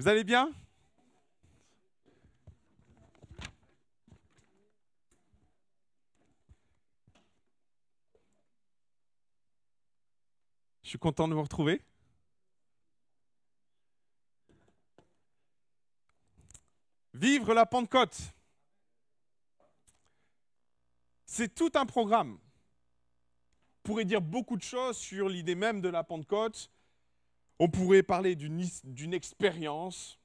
Vous allez bien? Je suis content de vous retrouver. Vivre la Pentecôte. C'est tout un programme. On pourrait dire beaucoup de choses sur l'idée même de la Pentecôte. On pourrait parler d'une expérience.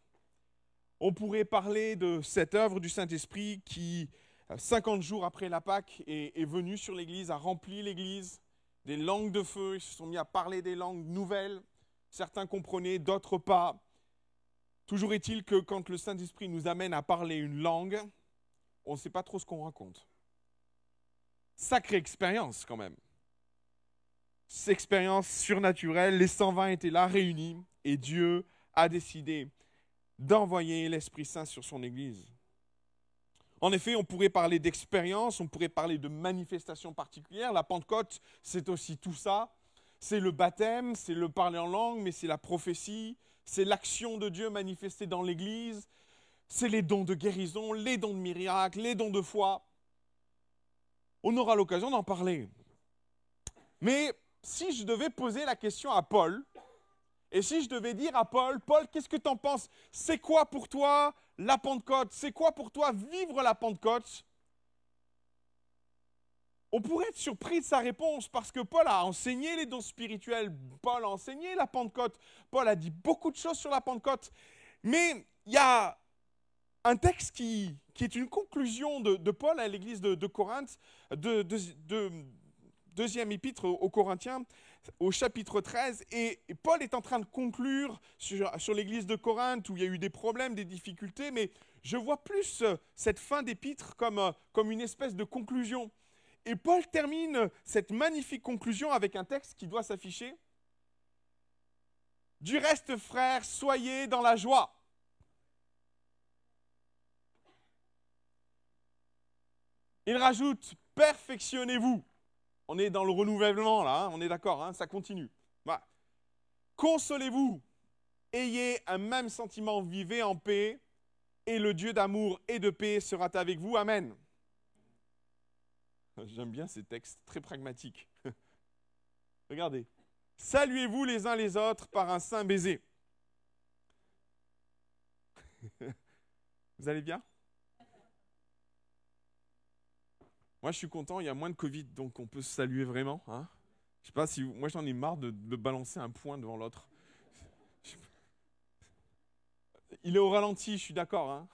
On pourrait parler de cette œuvre du Saint-Esprit qui, 50 jours après la Pâque, est, est venue sur l'Église, a rempli l'Église, des langues de feu, ils se sont mis à parler des langues nouvelles. Certains comprenaient, d'autres pas. Toujours est-il que quand le Saint-Esprit nous amène à parler une langue, on ne sait pas trop ce qu'on raconte. Sacrée expérience quand même. Expérience surnaturelle, les 120 étaient là réunis et Dieu a décidé d'envoyer l'Esprit Saint sur son Église. En effet, on pourrait parler d'expérience, on pourrait parler de manifestations particulières. La Pentecôte, c'est aussi tout ça. C'est le baptême, c'est le parler en langue, mais c'est la prophétie, c'est l'action de Dieu manifestée dans l'Église, c'est les dons de guérison, les dons de miracles, les dons de foi. On aura l'occasion d'en parler. Mais si je devais poser la question à Paul, et si je devais dire à Paul, Paul, qu'est-ce que tu en penses? C'est quoi pour toi la Pentecôte? C'est quoi pour toi vivre la Pentecôte? On pourrait être surpris de sa réponse parce que Paul a enseigné les dons spirituels, Paul a enseigné la Pentecôte, Paul a dit beaucoup de choses sur la Pentecôte, mais il y a un texte qui, est une conclusion de, Paul à l'église de, Corinthe, de, deuxième épître aux Corinthiens, au chapitre 13, et Paul est en train de conclure sur, l'église de Corinthe où il y a eu des problèmes, des difficultés, mais je vois plus euh, cette fin d'épître comme, euh, comme une espèce de conclusion. Et Paul termine cette magnifique conclusion avec un texte qui doit s'afficher. Du reste, frères, soyez dans la joie. Il rajoute, perfectionnez-vous. On est dans le renouvellement là, hein, on est d'accord, hein, ça continue. Consolez-vous, ayez un même sentiment, vivez en paix, et le Dieu d'amour et de paix sera avec vous. Amen. J'aime bien ces textes très pragmatiques. Regardez. Saluez-vous les uns les autres par un saint baiser. Vous allez bien? Moi, je suis content, il y a moins de Covid, donc on peut se saluer vraiment. Hein je sais pas si. Moi, j'en ai marre de, balancer un point devant l'autre. Il est au ralenti, je suis d'accord. Hein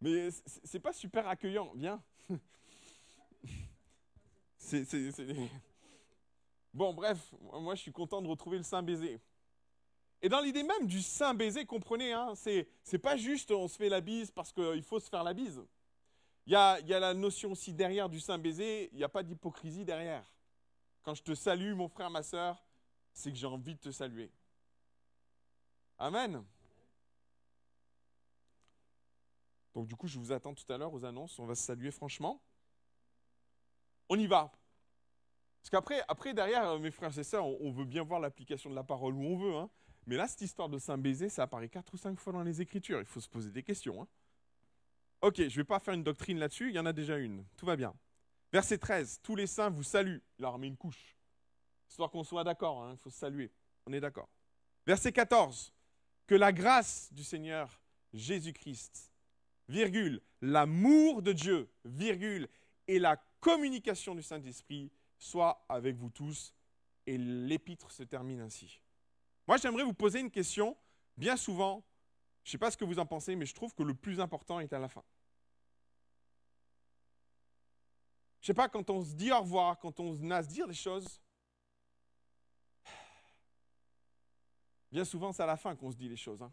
Mais c'est pas super accueillant. Viens. Bon, bref, moi, je suis content de retrouver le Saint baiser. Et dans l'idée même du Saint baiser, comprenez, hein, c'est pas juste on se fait la bise parce qu'il faut se faire la bise. Il y a, la notion aussi derrière du saint baiser, il n'y a pas d'hypocrisie derrière. Quand je te salue, mon frère, ma soeur, c'est que j'ai envie de te saluer. Amen. Donc du coup, je vous attends tout à l'heure aux annonces, on va se saluer franchement. On y va. Parce qu'après, après, derrière, mes frères et sœurs, on, veut bien voir l'application de la parole où on veut. Hein. Mais là, cette histoire de saint baiser, ça apparaît quatre ou cinq fois dans les Écritures. Il faut se poser des questions. Hein. Ok, je ne vais pas faire une doctrine là-dessus, il y en a déjà une. Tout va bien. Verset 13, tous les saints vous saluent. Il leur met une couche. Histoire qu'on soit d'accord, hein, il faut se saluer. On est d'accord. Verset 14, que la grâce du Seigneur Jésus-Christ, virgule, l'amour de Dieu, virgule, et la communication du Saint-Esprit soient avec vous tous. Et l'épître se termine ainsi. Moi, j'aimerais vous poser une question. Bien souvent, je ne sais pas ce que vous en pensez, mais je trouve que le plus important est à la fin. Je sais pas, quand on se dit au revoir, quand on a à se dire des choses, bien souvent c'est à la fin qu'on se dit les choses. Hein.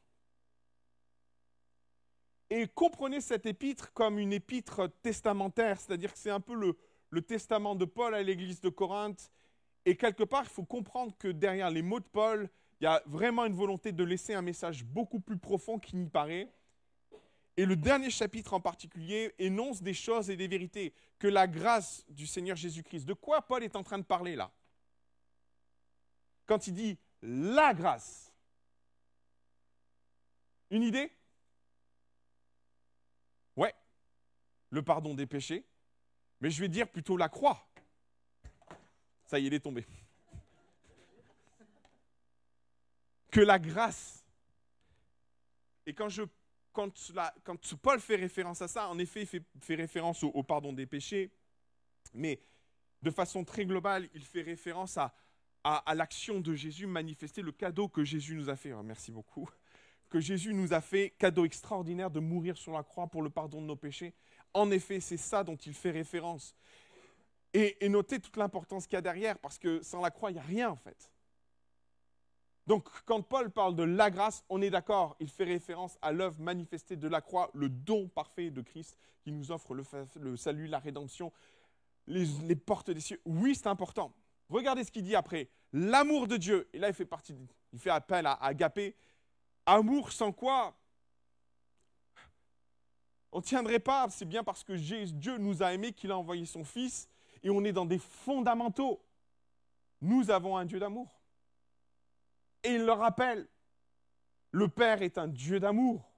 Et comprenez cette épître comme une épître testamentaire, c'est-à-dire que c'est un peu le testament de Paul à l'église de Corinthe. Et quelque part, il faut comprendre que derrière les mots de Paul, il y a vraiment une volonté de laisser un message beaucoup plus profond qu'il n'y paraît. Et le dernier chapitre en particulier énonce des choses et des vérités. Que la grâce du Seigneur Jésus-Christ. De quoi Paul est en train de parler là? Quand il dit la grâce. Une idée? Ouais, le pardon des péchés, mais je vais dire plutôt la croix. Ça y est, il est tombé. Que la grâce. Et quand, Paul fait référence à ça, en effet, il fait, référence au, pardon des péchés, mais de façon très globale, il fait référence à, à, l'action de Jésus manifester le cadeau que Jésus nous a fait. Oh, merci beaucoup. Que Jésus nous a fait, cadeau extraordinaire de mourir sur la croix pour le pardon de nos péchés. En effet, c'est ça dont il fait référence. Et, notez toute l'importance qu'il y a derrière, parce que sans la croix, il n'y a rien en fait. Donc quand Paul parle de la grâce, on est d'accord, il fait référence à l'œuvre manifestée de la croix, le don parfait de Christ qui nous offre le, salut, la rédemption, les, portes des cieux. Oui, c'est important. Regardez ce qu'il dit après. L'amour de Dieu, et là il fait il fait appel à, Agapé. Amour sans quoi on ne tiendrait pas, c'est bien parce que Dieu nous a aimés qu'il a envoyé son Fils et on est dans des fondamentaux. Nous avons un Dieu d'amour. Et il le rappelle, le Père est un Dieu d'amour.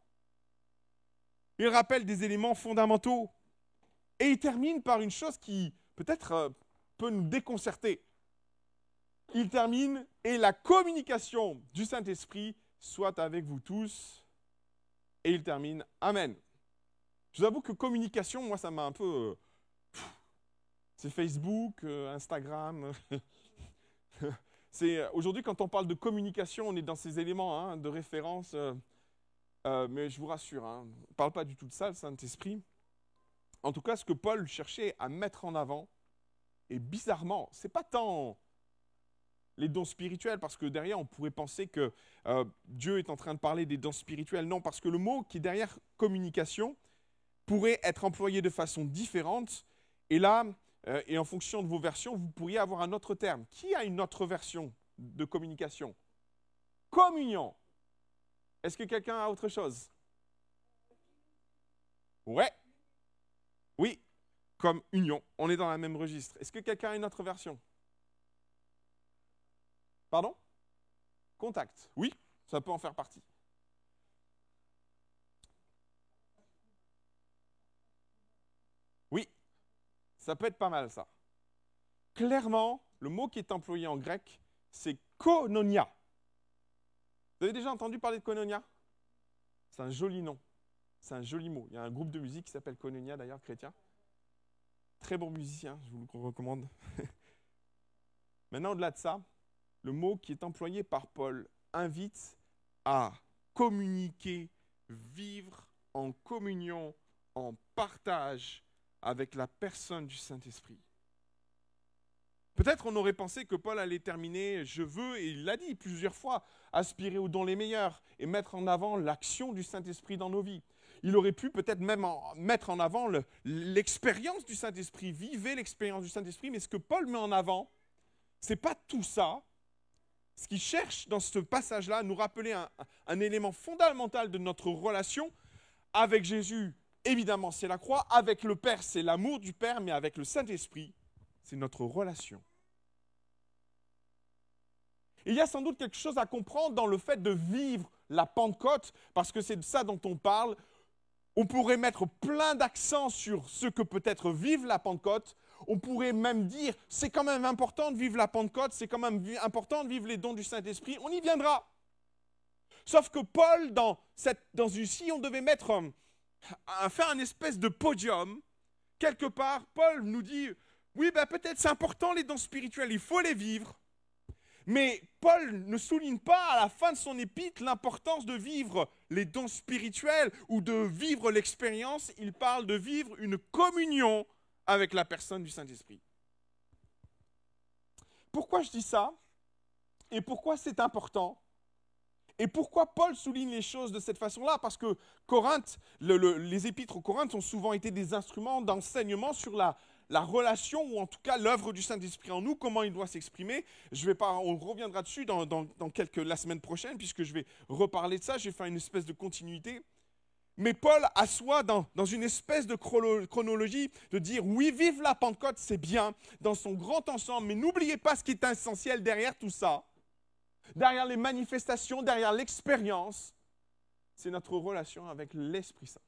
Il rappelle des éléments fondamentaux. Et il termine par une chose qui peut-être euh, peut nous déconcerter. Il termine, et la communication du Saint-Esprit soit avec vous tous. Et il termine, Amen. Je vous avoue que communication, moi, ça m'a un peu... Euh, c'est Facebook, euh, Instagram. euh, aujourd'hui quand on parle de communication, on est dans ces éléments hein, de référence. Euh, mais je vous rassure, hein, on ne parle pas du tout de ça, le Saint-Esprit. En tout cas, ce que Paul cherchait à mettre en avant, et bizarrement, c'est pas tant les dons spirituels, parce que derrière, on pourrait penser que Dieu est en train de parler des dons spirituels. Non, parce que le mot qui est derrière communication pourrait être employé de façon différente. Et là, euh, et en fonction de vos versions, vous pourriez avoir un autre terme. Qui a une autre version de communication? Communion. Est-ce que quelqu'un a autre chose? Ouais. Oui, comme union. On est dans le même registre. Est-ce que quelqu'un a une autre version? Pardon? Contact. Oui, ça peut en faire partie. Ça peut être pas mal, ça. Clairement, le mot qui est employé en grec, c'est kononia. Vous avez déjà entendu parler de kononia? C'est un joli nom. C'est un joli mot. Il y a un groupe de musique qui s'appelle Kononia, d'ailleurs, chrétien. Très bon musicien, je vous le recommande. Maintenant, au-delà de ça, le mot qui est employé par Paul invite à communiquer, vivre en communion, en partage avec la personne du Saint-Esprit. Peut-être on aurait pensé que Paul allait terminer, je veux, et il l'a dit plusieurs fois, aspirer aux dons les meilleurs et mettre en avant l'action du Saint-Esprit dans nos vies. Il aurait pu peut-être même mettre en avant l'expérience du Saint-Esprit, vivez l'expérience du Saint-Esprit, mais ce que Paul met en avant, c'est pas tout ça. Ce qu'il cherche dans ce passage-là, nous rappeler un élément fondamental de notre relation avec Jésus Évidemment, c'est la croix. Avec le Père, c'est l'amour du Père, mais avec le Saint-Esprit, c'est notre relation. il y a sans doute quelque chose à comprendre dans le fait de vivre la Pentecôte, parce que c'est de ça dont on parle. On pourrait mettre plein d'accents sur ce que peut être vivre la Pentecôte. On pourrait même dire, c'est quand même important de vivre la Pentecôte, c'est quand même important de vivre les dons du Saint-Esprit. On y viendra. Sauf que Paul, dans, cette, dans une, si on devait mettre à faire un espèce de podium, quelque part, Paul nous dit, oui, ben peut-être c'est important les dons spirituels, il faut les vivre. Mais Paul ne souligne pas à la fin de son épître l'importance de vivre les dons spirituels ou de vivre l'expérience. Il parle de vivre une communion avec la personne du Saint-Esprit. Pourquoi je dis ça? Et pourquoi c'est important? Et pourquoi Paul souligne les choses de cette façon-là? Parce que Corinthe, les épîtres aux Corinthe ont souvent été des instruments d'enseignement sur la, relation, ou en tout cas l'œuvre du Saint-Esprit en nous, comment il doit s'exprimer. Je vais pas, on reviendra dessus dans, la semaine prochaine, puisque je vais reparler de ça, je vais faire une espèce de continuité. Mais Paul assoit dans, dans une espèce de chronologie de dire oui, vive la Pentecôte, c'est bien, dans son grand ensemble, mais n'oubliez pas ce qui est essentiel derrière tout ça derrière les manifestations, derrière l'expérience, c'est notre relation avec l'Esprit Saint.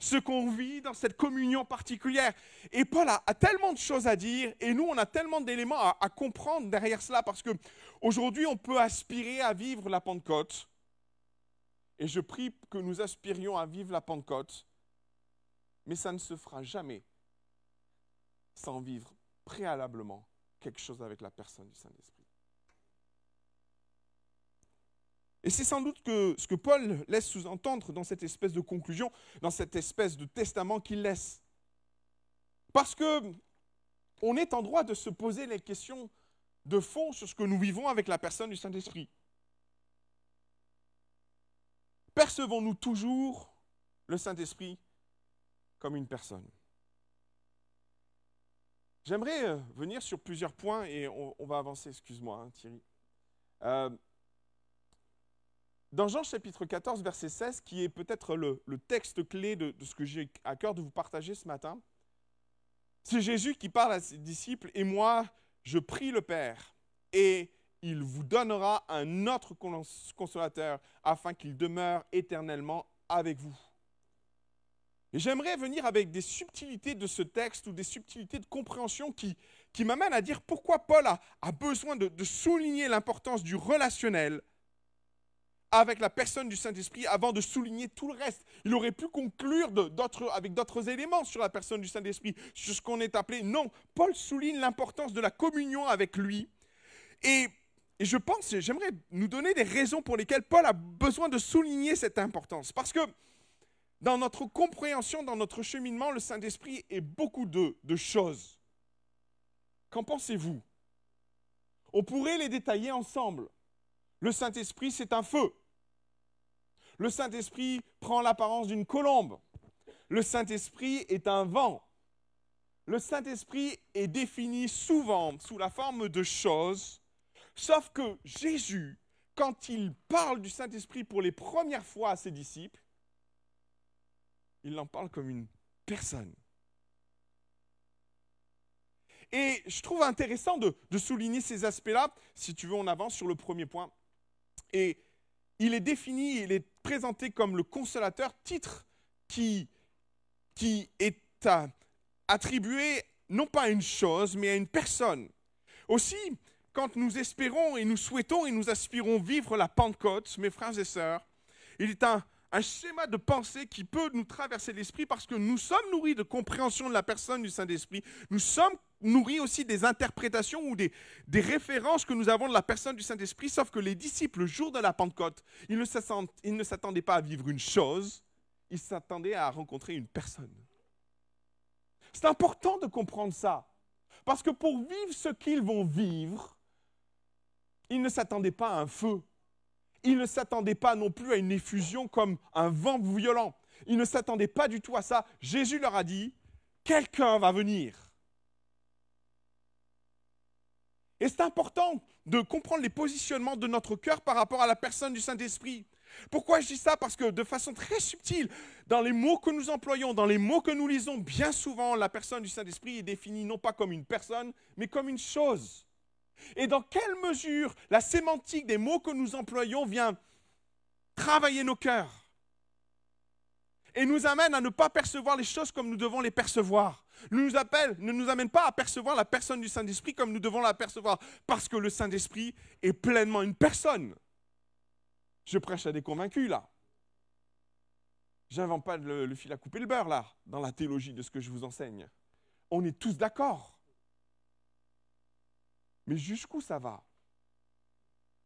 Ce qu'on vit dans cette communion particulière. Et Paul a, tellement de choses à dire, et nous, on a tellement d'éléments à, à, comprendre derrière cela, parce que aujourd'hui, on peut aspirer à vivre la Pentecôte. Et je prie que nous aspirions à vivre la Pentecôte, mais ça ne se fera jamais sans vivre préalablement quelque chose avec la personne du Saint-Esprit. Et c'est sans doute ce que Paul laisse sous-entendre dans cette espèce de conclusion, dans cette espèce de testament qu'il laisse. Parce que on est en droit de se poser les questions de fond sur ce que nous vivons avec la personne du Saint-Esprit. Percevons-nous toujours le Saint-Esprit comme une personne? J'aimerais euh, venir sur plusieurs points et on, va avancer, excuse-moi hein, Thierry. Euh, dans Jean chapitre 14, verset 16, qui est peut-être le, texte clé de, ce que j'ai à cœur de vous partager ce matin, c'est Jésus qui parle à ses disciples, et moi, je prie le Père, et il vous donnera un autre consolateur, afin qu'il demeure éternellement avec vous. J'aimerais venir avec des subtilités de ce texte ou des subtilités de compréhension qui, m'amènent à dire pourquoi Paul a, besoin de souligner l'importance du relationnel avec la personne du Saint-Esprit avant de souligner tout le reste. Il aurait pu conclure avec d'autres éléments sur la personne du Saint-Esprit, sur ce qu'on est appelé. Non, Paul souligne l'importance de la communion avec lui. Et, et je pense, j'aimerais nous donner des raisons pour lesquelles Paul a besoin de souligner cette importance. Parce que dans notre compréhension, dans notre cheminement, le Saint-Esprit est beaucoup de choses. Qu'en pensez-vous? On pourrait les détailler ensemble. Le Saint-Esprit, c'est un feu. Le Saint-Esprit prend l'apparence d'une colombe. Le Saint-Esprit est un vent. Le Saint-Esprit est défini souvent sous la forme de choses, sauf que Jésus, quand il parle du Saint-Esprit pour les premières fois à ses disciples, il en parle comme une personne. Et je trouve intéressant de, souligner ces aspects-là. Si tu veux, on avance sur le premier point. Et il est défini, il est présenté comme le consolateur, titre qui, qui est attribué non pas à une chose, mais à une personne. Aussi, quand nous espérons et nous souhaitons et nous aspirons vivre la Pentecôte, mes frères et sœurs, il est un, un schéma de pensée qui peut nous traverser l'esprit parce que nous sommes nourris de compréhension de la personne du Saint-Esprit. Nous sommes nourrit aussi des interprétations ou des références que nous avons de la personne du Saint-Esprit, sauf que les disciples, le jour de la Pentecôte, ils ne s'attendaient pas à vivre une chose, ils s'attendaient à rencontrer une personne. C'est important de comprendre ça, parce que pour vivre ce qu'ils vont vivre, ils ne s'attendaient pas à un feu, ils ne s'attendaient pas non plus à une effusion comme un vent violent, ils ne s'attendaient pas du tout à ça. Jésus leur a dit, quelqu'un va venir Et c'est important de comprendre les positionnements de notre cœur par rapport à la personne du Saint-Esprit. Pourquoi je dis ça? Parce que de façon très subtile, dans les mots que nous employons, dans les mots que nous lisons, bien souvent, la personne du Saint-Esprit est définie non pas comme une personne, mais comme une chose. Et dans quelle mesure la sémantique des mots que nous employons vient travailler nos cœurs et nous amène à ne pas percevoir les choses comme nous devons les percevoir. Nous appelle, ne nous amène pas à percevoir la personne du Saint-Esprit comme nous devons la percevoir, parce que le Saint-Esprit est pleinement une personne. Je prêche à des convaincus là. J'invente pas le, le, fil à couper le beurre là, dans la théologie de ce que je vous enseigne. On est tous d'accord. Mais jusqu'où ça va?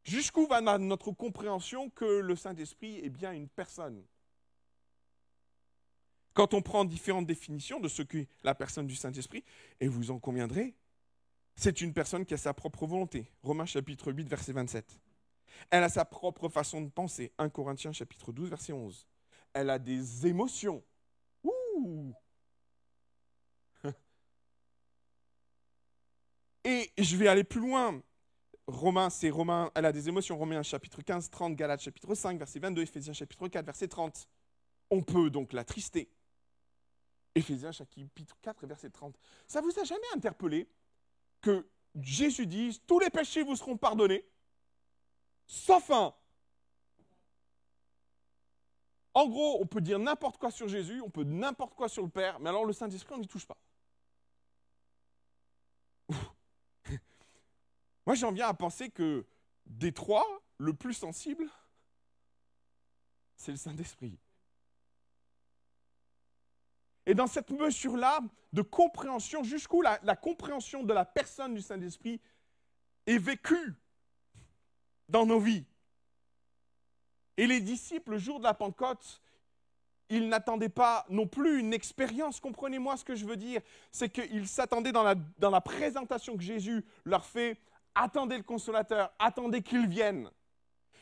Jusqu'où va notre compréhension que le Saint-Esprit est bien une personne? Quand on prend différentes définitions de ce qu'est la personne du Saint-Esprit, et vous en conviendrez, c'est une personne qui a sa propre volonté. Romains chapitre 8, verset 27. Elle a sa propre façon de penser. 1 Corinthiens chapitre 12, verset 11. Elle a des émotions. Ouh Et je vais aller plus loin. Romains, c'est Romains, elle a des émotions. Romains chapitre 15, 30, Galates chapitre 5, verset 22, Éphésiens chapitre 4, verset 30. On peut donc l'attrister. Éphésiens chapitre 4, verset 30. Ça vous a jamais interpellé que Jésus dise Tous les péchés vous seront pardonnés, sauf un? En gros, on peut dire n'importe quoi sur Jésus, on peut n'importe quoi sur le Père, mais alors le Saint-Esprit, on n'y touche pas. Moi, j'en viens à penser que des trois, le plus sensible, c'est le Saint-Esprit. Et dans cette mesure-là de compréhension, jusqu'où la, compréhension de la personne du Saint-Esprit est vécue dans nos vies. Et les disciples, le jour de la Pentecôte, ils n'attendaient pas non plus une expérience. Comprenez-moi ce que je veux dire. C'est qu'ils s'attendaient dans la, dans la présentation que Jésus leur fait, attendez le consolateur, attendez qu'il vienne.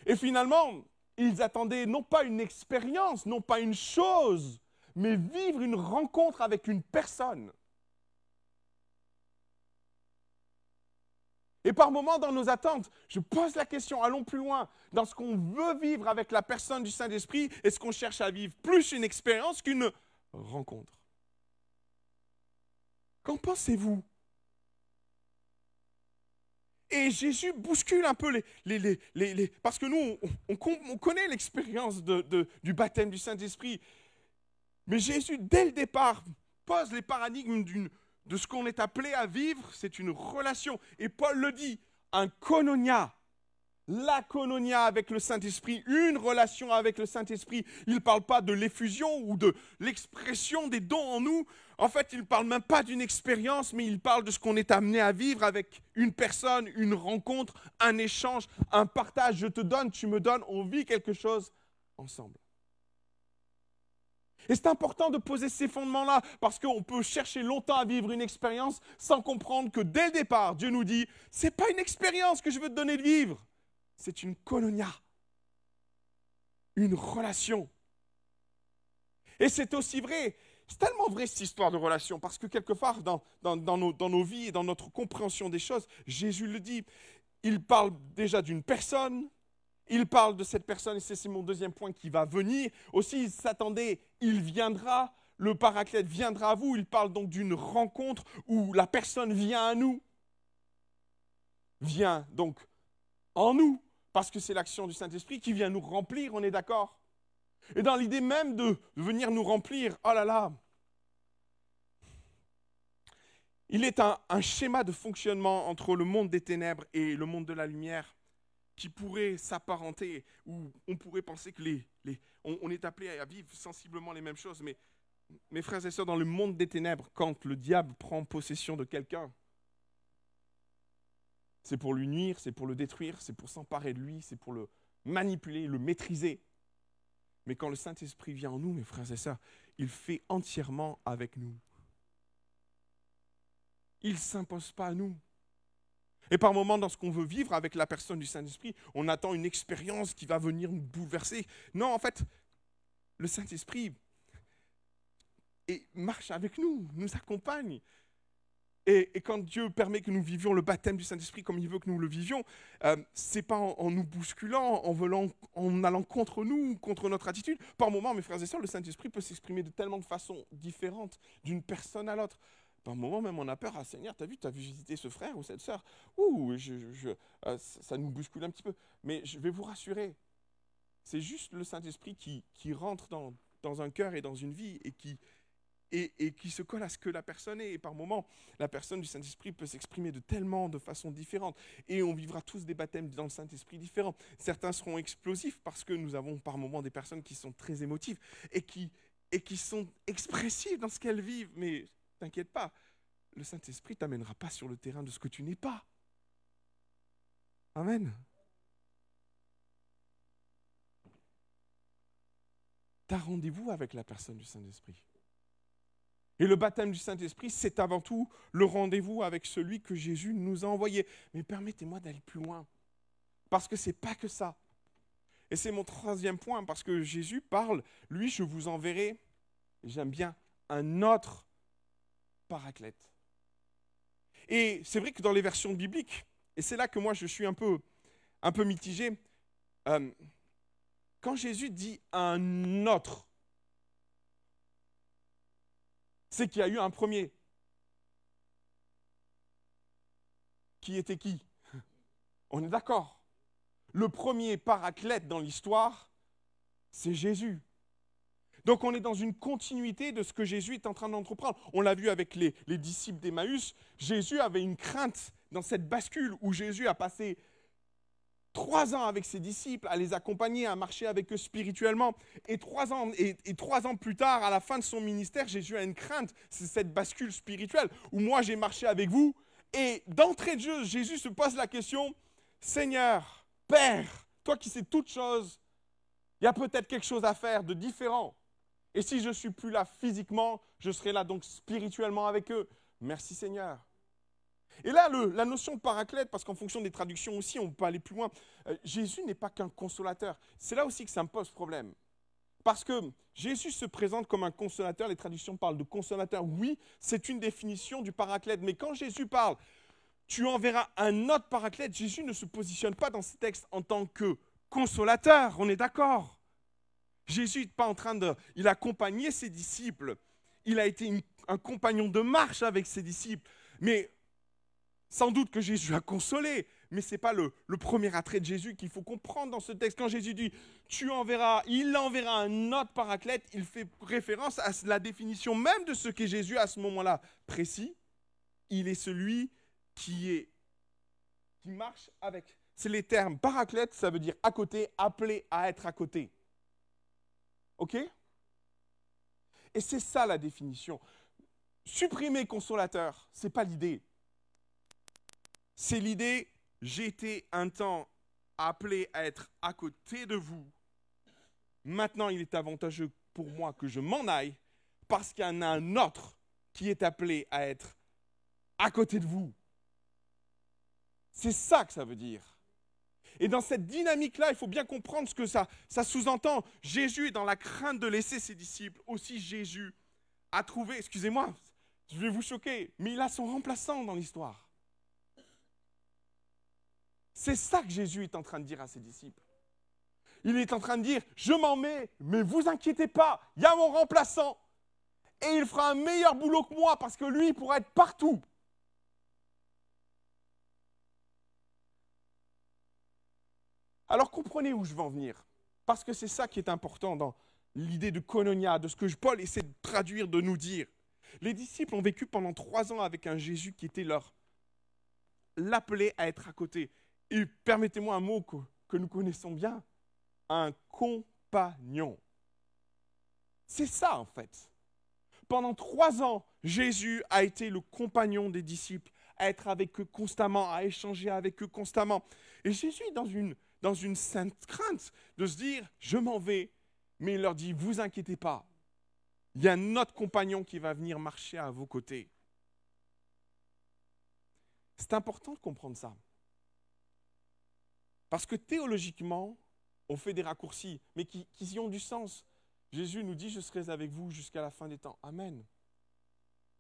Et finalement, ils attendaient non pas une expérience, non pas une chose, mais vivre une rencontre avec une personne. Et par moments, dans nos attentes, je pose la question, allons plus loin. Dans ce qu'on veut vivre avec la personne du Saint-Esprit, est-ce qu'on cherche à vivre plus une expérience qu'une rencontre? Qu'en pensez-vous? Et Jésus bouscule un peu les... les, les, parce que nous, on, on, connaît l'expérience du baptême du Saint-Esprit. Mais Jésus, dès le départ, pose les paradigmes de ce qu'on est appelé à vivre. C'est une relation. Et Paul le dit, un kononia. La kononia avec le Saint-Esprit, une relation avec le Saint-Esprit. Il ne parle pas de l'effusion ou de l'expression des dons en nous. En fait, il ne parle même pas d'une expérience, mais il parle de ce qu'on est amené à vivre avec une personne, une rencontre, un échange, un partage. Je te donne, tu me donnes, on vit quelque chose ensemble. Et c'est important de poser ces fondements-là, parce qu'on peut chercher longtemps à vivre une expérience sans comprendre que dès le départ, Dieu nous dit, ce n'est pas une expérience que je veux te donner de vivre, c'est une colonia, une relation. Et c'est aussi vrai, c'est tellement vrai cette histoire de relation, parce que quelque part dans, nos, nos vies et dans notre compréhension des choses, Jésus le dit, il parle déjà d'une personne, il parle de cette personne, et c'est mon deuxième point qui va venir. Aussi, il s'attendait, il viendra, le paraclète viendra à vous. Il parle donc d'une rencontre où la personne vient à nous. Vient donc en nous, parce que c'est l'action du Saint-Esprit qui vient nous remplir, on est d'accord? Et dans l'idée même de venir nous remplir, oh là là, il est un, schéma de fonctionnement entre le monde des ténèbres et le monde de la lumière qui pourrait s'apparenter, ou on pourrait penser que les, les on, est appelé à vivre sensiblement les mêmes choses, mais mes frères et sœurs, dans le monde des ténèbres, quand le diable prend possession de quelqu'un, c'est pour lui nuire, c'est pour le détruire, c'est pour s'emparer de lui, c'est pour le manipuler, le maîtriser. Mais quand le Saint-Esprit vient en nous, mes frères et sœurs, il fait entièrement avec nous. Il ne s'impose pas à nous. Et par moments, dans ce qu'on veut vivre avec la personne du Saint-Esprit, on attend une expérience qui va venir nous bouleverser. Non, en fait, le Saint-Esprit marche avec nous, nous accompagne. Et, quand Dieu permet que nous vivions le baptême du Saint-Esprit comme il veut que nous le vivions, euh, c'est pas en, nous bousculant, en, en allant contre nous, contre notre attitude. Par moments, mes frères et sœurs, le Saint-Esprit peut s'exprimer de tellement de façons différentes d'une personne à l'autre. Par un moment même, on a peur. Ah Seigneur, t'as vu, t'as vu visiter ce frère ou cette sœur? Ouh, euh, ça nous bouscule un petit peu. Mais je vais vous rassurer, c'est juste le Saint-Esprit qui, qui rentre dans, dans un cœur et dans une vie et qui, et, qui se colle à ce que la personne est. Et par moments, la personne du Saint-Esprit peut s'exprimer de tellement de façons différentes. Et on vivra tous des baptêmes dans le Saint-Esprit différents. Certains seront explosifs parce que nous avons par moments des personnes qui sont très émotives et qui, et qui sont expressives dans ce qu'elles vivent. Mais T'inquiète pas, le Saint-Esprit t'amènera pas sur le terrain de ce que tu n'es pas. Amen. Tu as rendez-vous avec la personne du Saint-Esprit. Et le baptême du Saint-Esprit, c'est avant tout le rendez-vous avec celui que Jésus nous a envoyé. Mais permettez-moi d'aller plus loin. Parce que ce n'est pas que ça. Et c'est mon troisième point, parce que Jésus parle, lui, je vous enverrai, j'aime bien, un autre paraclète. Et c'est vrai que dans les versions bibliques, et c'est là que moi je suis un peu, un peu mitigé, euh, quand Jésus dit un autre, c'est qu'il y a eu un premier. Qui était qui? On est d'accord. Le premier paraclète dans l'histoire, c'est Jésus. Donc on est dans une continuité de ce que Jésus est en train d'entreprendre. On l'a vu avec les, les disciples d'Emmaüs. Jésus avait une crainte dans cette bascule où Jésus a passé trois ans avec ses disciples, à les accompagner, à marcher avec eux spirituellement. Et trois ans, et, trois ans plus tard, à la fin de son ministère, Jésus a une crainte, c'est cette bascule spirituelle, où moi j'ai marché avec vous. Et d'entrée de jeu, Jésus se pose la question, Seigneur, Père, toi qui sais toutes choses, il y a peut-être quelque chose à faire de différent. Et si je ne suis plus là physiquement, je serai là donc spirituellement avec eux. Merci Seigneur. Et là, la notion de paraclète, parce qu'en fonction des traductions aussi, on peut aller plus loin. Euh, Jésus n'est pas qu'un consolateur. C'est là aussi que ça me pose problème. Parce que Jésus se présente comme un consolateur, les traductions parlent de consolateur. Oui, c'est une définition du paraclète. Mais quand Jésus parle, tu enverras un autre paraclète, Jésus ne se positionne pas dans ce texte en tant que consolateur, on est d'accord? Jésus n'est pas en train de... Il a accompagné ses disciples. Il a été un compagnon de marche avec ses disciples. Mais sans doute que Jésus a consolé, mais ce n'est pas le, premier attrait de Jésus qu'il faut comprendre dans ce texte. Quand Jésus dit tu enverras, il enverra un autre paraclète, il fait référence à la définition même de ce qu'est Jésus à ce moment-là précis. Il est celui qui est qui marche avec. C'est les termes paraclète, ça veut dire à côté, appelé à être à côté. OK? Et c'est ça la définition. Supprimer consolateur, ce n'est pas l'idée c'est l'idée, été un temps appelé à être à côté de vous. Maintenant, il est avantageux pour moi que je m'en aille parce qu'il y en a un autre qui est appelé à être à côté de vous. C'est ça que ça veut dire. Et dans cette dynamique-là, il faut bien comprendre ce que ça, ça sous-entend. Jésus est dans la crainte de laisser ses disciples. Aussi, Jésus a trouvé, excusez-moi, je vais vous choquer, mais il a son remplaçant dans l'histoire. C'est ça que Jésus est en train de dire à ses disciples. Il est en train de dire, je m'en mets, mais vous inquiétez pas, il y a mon remplaçant. Et il fera un meilleur boulot que moi parce que lui, il pourra être partout. Alors comprenez où je veux en venir. Parce que c'est ça qui est important dans l'idée de Kononia, de ce que Paul essaie de traduire, de nous dire. Les disciples ont vécu pendant trois ans avec un Jésus qui était leur l'appelait à être à côté. Et permettez-moi un mot que, nous connaissons bien, un compagnon. C'est ça en fait. Pendant trois ans, Jésus a été le compagnon des disciples, à être avec eux constamment, à échanger avec eux constamment. Et Jésus dans une, dans une sainte crainte de se dire, je m'en vais, mais il leur dit, vous inquiétez pas, il y a un autre compagnon qui va venir marcher à vos côtés. C'est important de comprendre ça. Parce que théologiquement, on fait des raccourcis, mais qui, y ont du sens. Jésus nous dit, je serai avec vous jusqu'à la fin des temps. Amen.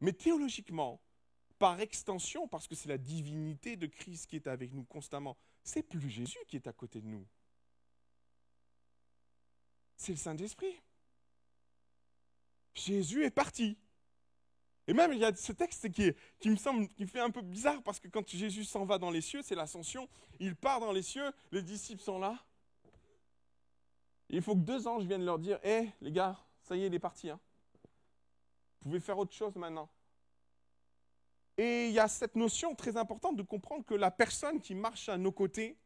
Mais théologiquement, par extension, parce que c'est la divinité de Christ qui est avec nous constamment, c'est plus Jésus qui est à côté de nous. C'est le Saint-Esprit. Jésus est parti. Et même, il y a ce texte qui, me semble, qui fait un peu bizarre, parce que quand Jésus s'en va dans les cieux, c'est l'ascension, il part dans les cieux, les disciples sont là. il faut que deux anges viennent leur dire, hé les gars, ça y est, il est parti. Hein. Vous pouvez faire autre chose maintenant. Et il y a cette notion très importante de comprendre que la personne qui marche à nos côtés,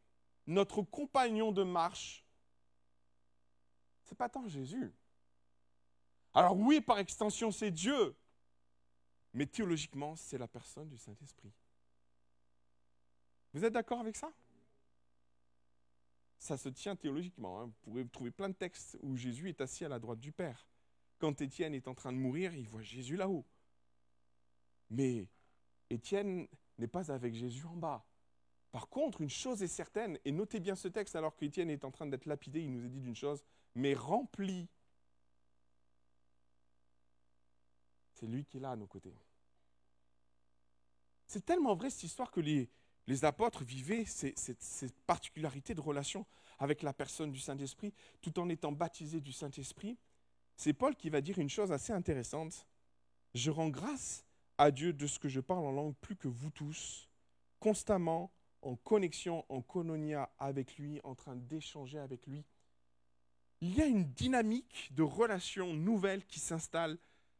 notre compagnon de marche, c'est pas tant Jésus. Alors oui, par extension, c'est Dieu, mais théologiquement, c'est la personne du Saint-Esprit. Vous êtes d'accord avec ça? Ça se tient théologiquement. Hein. Vous pourrez trouver plein de textes où Jésus est assis à la droite du Père. Quand Étienne est en train de mourir, il voit Jésus là-haut. Mais Étienne n'est pas avec Jésus en bas. Par contre, une chose est certaine, et notez bien ce texte alors qu'Étienne est en train d'être lapidé, il nous est dit d'une chose, mais rempli c'est lui qui est là à nos côtés. C'est tellement vrai cette histoire que les, apôtres vivaient cette particularité de relation avec la personne du Saint-Esprit, tout en étant baptisés du Saint-Esprit. C'est Paul qui va dire une chose assez intéressante. Je rends grâce à Dieu de ce que je parle en langue plus que vous tous, constamment en connexion, en kononia avec lui, en train d'échanger avec lui. il y a une dynamique de relation nouvelle qui s'installe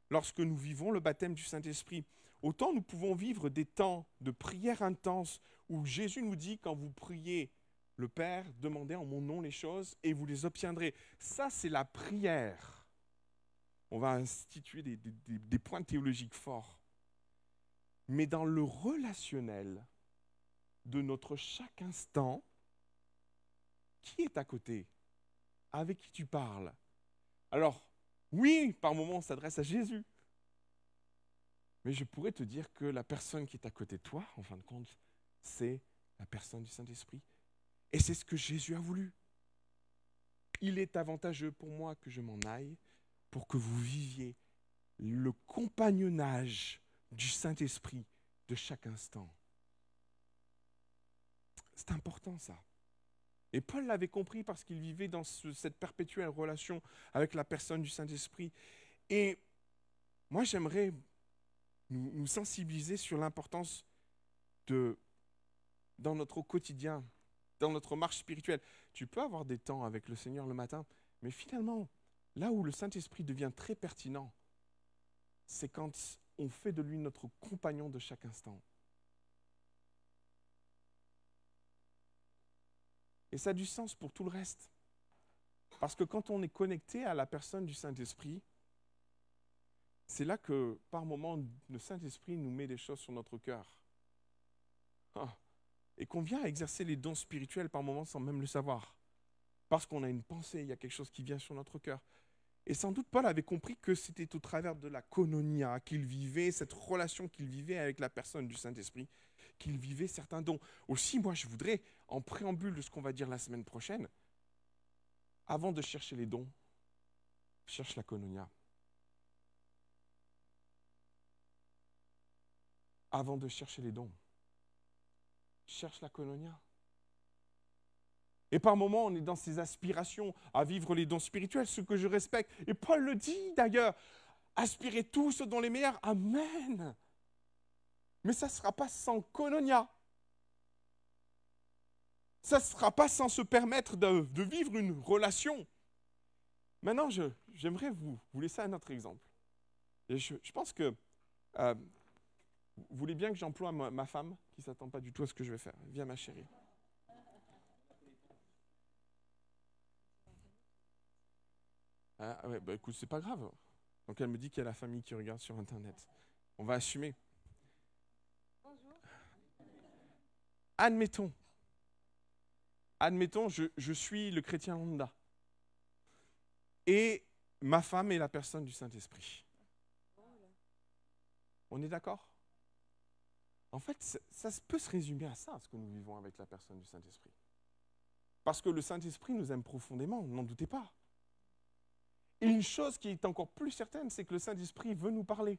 lorsque nous vivons le baptême du Saint-Esprit. Autant nous pouvons vivre des temps de prière intense où Jésus nous dit quand vous priez le Père, demandez en mon nom les choses et vous les obtiendrez. Ça, c'est la prière. On va instituer des, des points théologiques forts. Mais dans le relationnel de notre chaque instant, qui est à côté? Avec qui tu parles? Alors, oui, par moments, on s'adresse à Jésus. Mais je pourrais te dire que la personne qui est à côté de toi, en fin de compte, c'est la personne du Saint-Esprit. Et c'est ce que Jésus a voulu. Il est avantageux pour moi que je m'en aille pour que vous viviez le compagnonnage du Saint-Esprit de chaque instant. C'est important ça. Et Paul l'avait compris parce qu'il vivait dans cette perpétuelle relation avec la personne du Saint-Esprit. Et moi, j'aimerais nous, sensibiliser sur l'importance de, dans notre quotidien, dans notre marche spirituelle. Tu peux avoir des temps avec le Seigneur le matin, mais finalement, là où le Saint-Esprit devient très pertinent, c'est quand on fait de lui notre compagnon de chaque instant. Et ça a du sens pour tout le reste. Parce que quand on est connecté à la personne du Saint-Esprit, c'est là que, par moments, le Saint-Esprit nous met des choses sur notre cœur. Ah. Et qu'on vient exercer les dons spirituels par moments sans même le savoir. Parce qu'on a une pensée, il y a quelque chose qui vient sur notre cœur. Et sans doute Paul avait compris que c'était au travers de la kononia qu'il vivait, cette relation qu'il vivait avec la personne du Saint-Esprit, qu'il vivait certains dons. Aussi, moi, je voudrais, en préambule de ce qu'on va dire la semaine prochaine, avant de chercher les dons, cherche la kononia. Avant de chercher les dons, cherche la kononia. Et par moments, on est dans ces aspirations à vivre les dons spirituels, ce que je respecte. Et Paul le dit d'ailleurs, aspirez tous dont les meilleurs. Amen. Mais ça ne sera pas sans kononia. Ça ne sera pas sans se permettre de, vivre une relation. Maintenant, j'aimerais vous, vous laisser un autre exemple. Je, pense que euh, vous voulez bien que j'emploie ma, femme, qui ne s'attend pas du tout à ce que je vais faire. Viens, ma chérie. Ah ouais, bah écoute, c'est pas grave. Donc elle me dit qu'il y a la famille qui regarde sur Internet. On va assumer. Admettons, admettons, je, suis le chrétien lambda. Et ma femme est la personne du Saint-Esprit. On est d'accord? En fait, ça, ça peut se résumer à ça, ce que nous vivons avec la personne du Saint-Esprit. Parce que le Saint-Esprit nous aime profondément, n'en doutez pas. Et une chose qui est encore plus certaine, c'est que le Saint-Esprit veut nous parler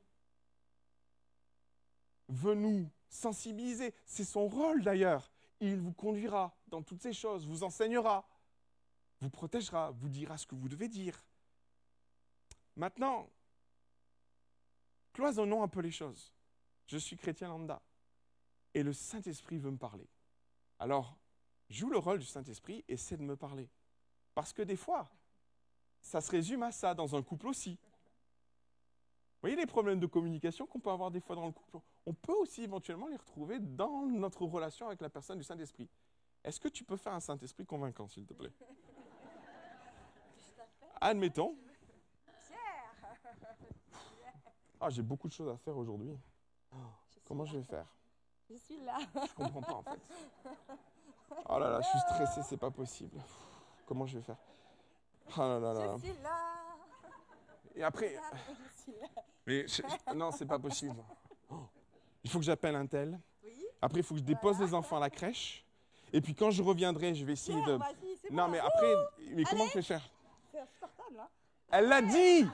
veut nous sensibiliser. C'est son rôle d'ailleurs. Il vous conduira dans toutes ces choses, vous enseignera, vous protégera, vous dira ce que vous devez dire. Maintenant, cloisonnons un peu les choses. Je suis chrétien lambda et le Saint-Esprit veut me parler. Alors, joue le rôle du Saint-Esprit, essaie de me parler. Parce que des fois, ça se résume à ça dans un couple aussi voyez les problèmes de communication qu'on peut avoir des fois dans le couple? On peut aussi éventuellement les retrouver dans notre relation avec la personne du Saint-Esprit. Est-ce que tu peux faire un Saint-Esprit convaincant, s'il te plaît? Admettons. Ah, j'ai beaucoup de choses à faire aujourd'hui. comment je vais faire? Je suis là. Je comprends pas en fait. Oh là là, je suis stressé, c'est pas possible. Comment je vais faire? Oh là là là. Je suis là. Et après. Mais non, c'est pas possible. Il faut que j'appelle un tel. Après, il faut que je dépose les enfants à la crèche. Et puis quand je reviendrai, je vais essayer de. Non, mais après, mais comment je vais faire C'est insupportable, hein Elle l'a dit